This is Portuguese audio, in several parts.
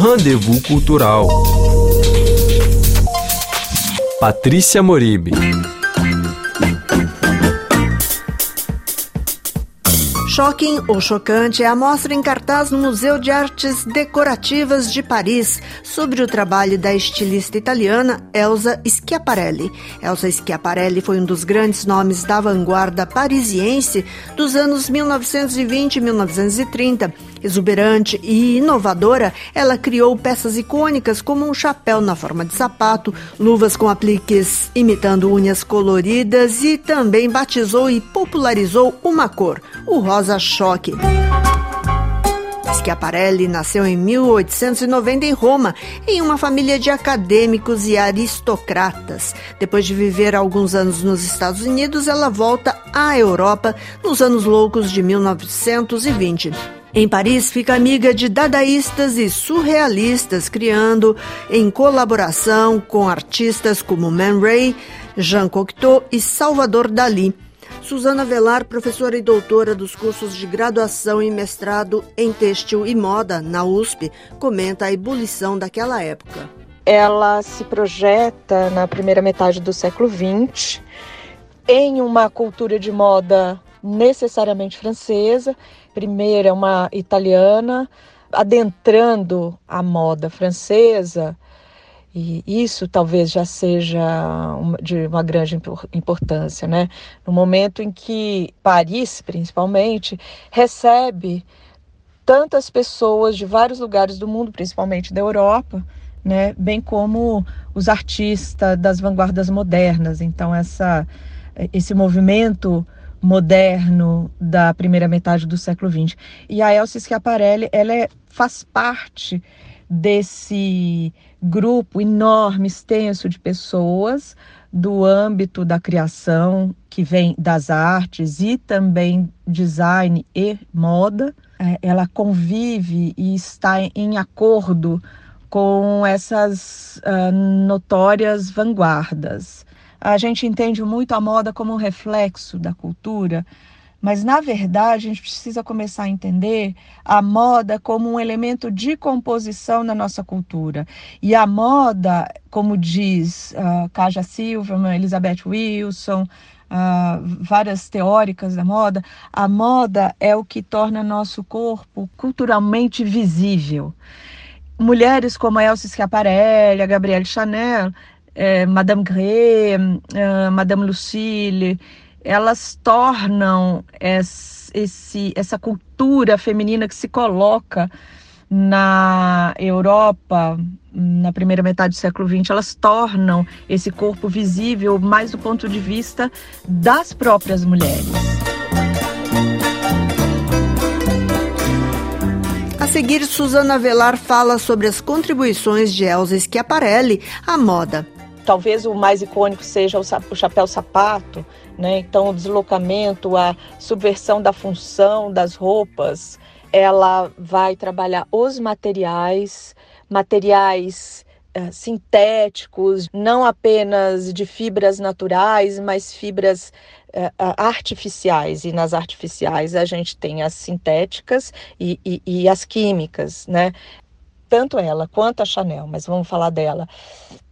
Rendezvous Cultural. Patrícia Moribe. Shocking ou Chocante é a mostra em cartaz no Museu de Artes Decorativas de Paris sobre o trabalho da estilista italiana Elsa Schiaparelli. Elsa Schiaparelli foi um dos grandes nomes da vanguarda parisiense dos anos 1920 e 1930 Exuberante e inovadora, ela criou peças icônicas como um chapéu na forma de sapato, luvas com apliques imitando unhas coloridas e também batizou e popularizou uma cor, o rosa choque. Schiaparelli nasceu em 1890 em Roma, em uma família de acadêmicos e aristocratas. Depois de viver alguns anos nos Estados Unidos, ela volta à Europa nos anos loucos de 1920. Em Paris, fica amiga de dadaístas e surrealistas, criando em colaboração com artistas como Man Ray, Jean Cocteau e Salvador Dali. Suzana Velar, professora e doutora dos cursos de graduação e mestrado em têxtil e moda na USP, comenta a ebulição daquela época. Ela se projeta na primeira metade do século XX em uma cultura de moda necessariamente francesa primeira é uma italiana adentrando a moda francesa, e isso talvez já seja de uma grande importância, né? No momento em que Paris, principalmente, recebe tantas pessoas de vários lugares do mundo, principalmente da Europa, né? Bem como os artistas das vanguardas modernas. Então essa esse movimento moderno da primeira metade do século XX. E a Elsa Schiaparelli, ela é, faz parte desse grupo enorme, extenso de pessoas do âmbito da criação, que vem das artes e também design e moda. É, ela convive e está em acordo com essas uh, notórias vanguardas. A gente entende muito a moda como um reflexo da cultura, mas na verdade a gente precisa começar a entender a moda como um elemento de composição na nossa cultura. E a moda, como diz uh, Kaja Silverman, Elizabeth Wilson, uh, várias teóricas da moda, a moda é o que torna nosso corpo culturalmente visível. Mulheres como a Elsa Schiaparelli, a Gabrielle Chanel, é, Madame Grey, é, Madame Lucille, elas tornam esse, essa cultura feminina que se coloca na Europa, na primeira metade do século XX, elas tornam esse corpo visível mais do ponto de vista das próprias mulheres. A seguir, Susana Velar fala sobre as contribuições de Elsa Schiaparelli à moda talvez o mais icônico seja o, chapéu sapato, né? Então o deslocamento, a subversão da função das roupas, ela vai trabalhar os materiais, materiais uh, sintéticos, não apenas de fibras naturais, mas fibras uh, artificiais. E nas artificiais a gente tem as sintéticas e, e, e as químicas, né? Tanto ela quanto a Chanel, mas vamos falar dela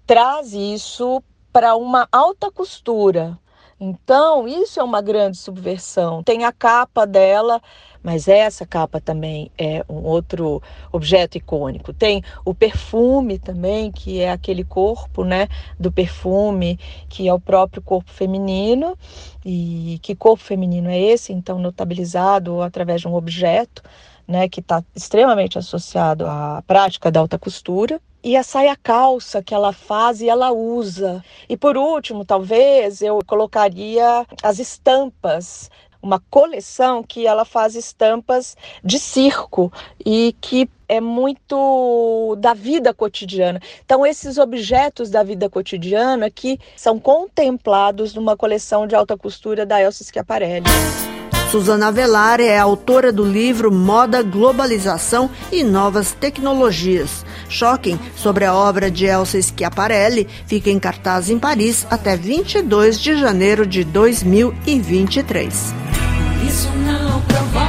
traz isso para uma alta costura. Então, isso é uma grande subversão. Tem a capa dela, mas essa capa também é um outro objeto icônico. Tem o perfume também, que é aquele corpo, né, do perfume, que é o próprio corpo feminino. E que corpo feminino é esse? Então, notabilizado através de um objeto, né, que está extremamente associado à prática da alta costura e a saia calça que ela faz e ela usa. E por último, talvez eu colocaria as estampas uma coleção que ela faz estampas de circo e que é muito da vida cotidiana. Então esses objetos da vida cotidiana que são contemplados numa coleção de alta costura da Elsa Schiaparelli. Suzana Velar é autora do livro Moda, Globalização e Novas Tecnologias. Shocking, sobre a obra de Elsa Schiaparelli, fica em cartaz em Paris até 22 de janeiro de 2023. Isso não provoque,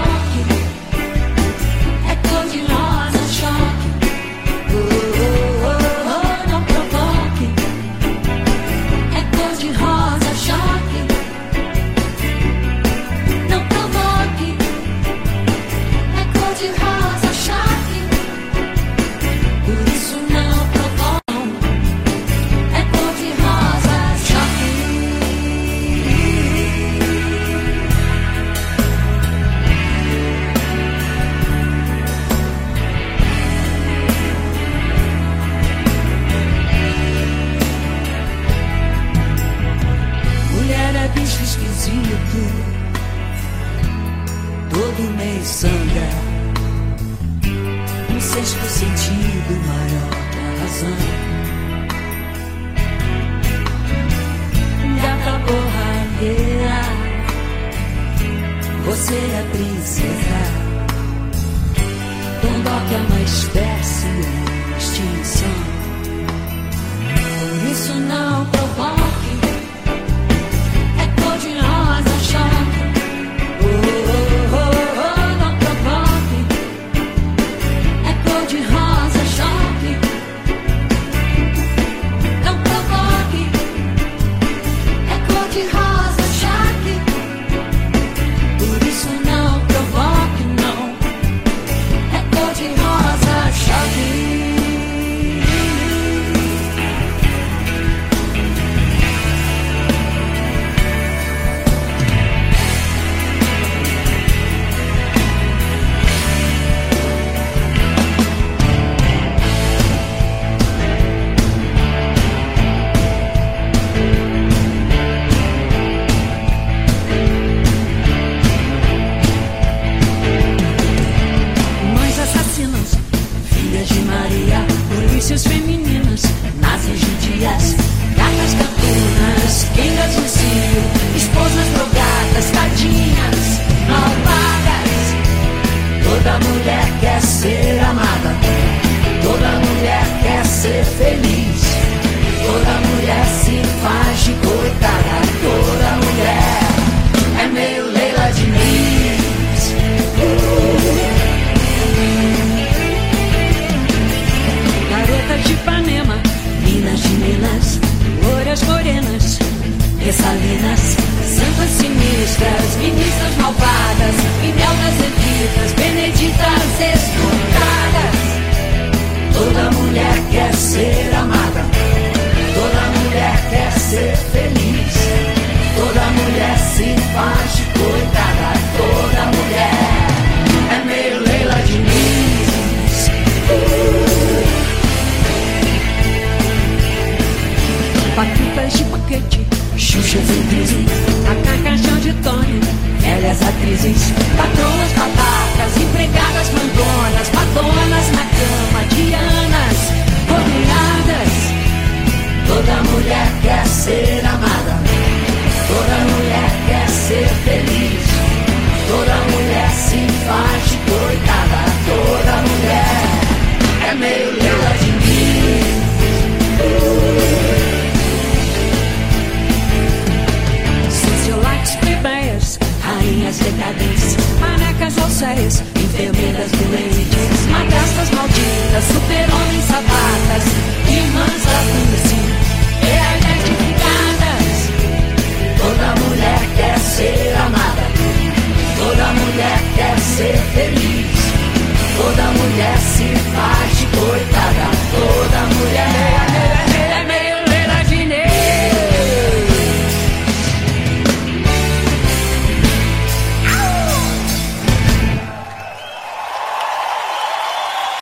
você é princesa. Mulher quer ser amada, toda mulher quer ser feliz, toda mulher se faz de coitada, toda mulher é meio Leila Diniz. Garotas de Ipanema, minas de Minas, louras morenas, ressalinas, santas sinistras, xuxas em crise, macacachão de Tony, velhas atrizes, patroas babacas, empregadas mandonas, madonas na cama, dianas, rodeadas. Toda mulher quer ser decadentes, manecas alceias, enfermeiras doentes, madrastas malditas, super-homens sabatas, irmãs da Lucy, identificadas. Toda mulher quer ser amada, toda mulher quer ser feliz, toda mulher se faz de coitada.